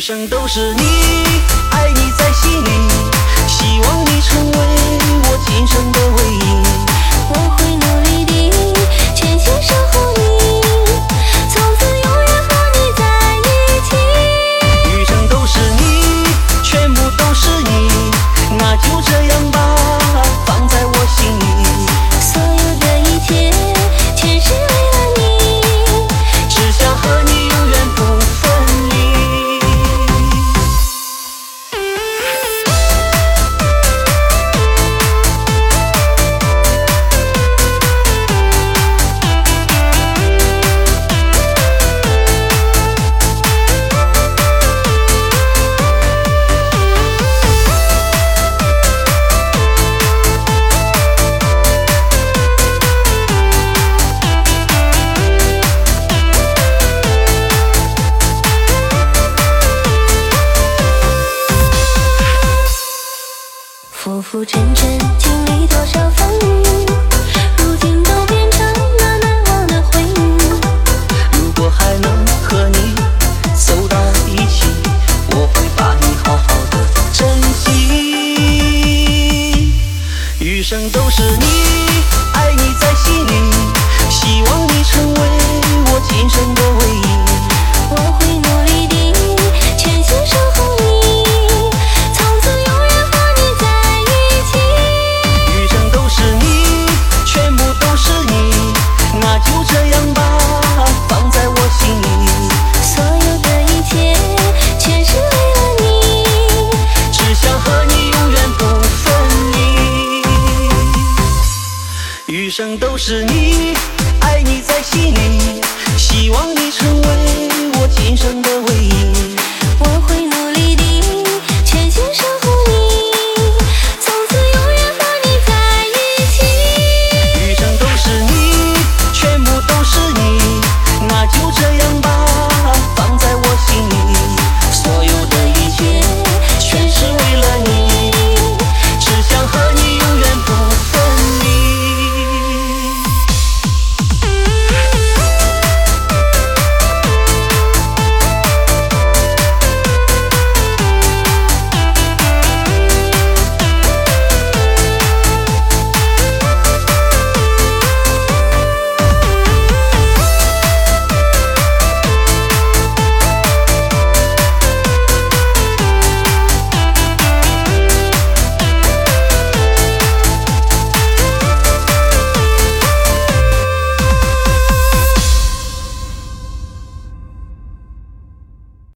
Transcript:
一生都是你，爱你在心里，希望你成为我浮浮沉沉经历多少风雨，如今都变成了难忘的回忆。如果还能和你走到一起，我会把你好好的珍惜。余生都是你，爱你在心里，希望你成为我今生的余生都是你爱你在心里希望你成为我今生的唯一。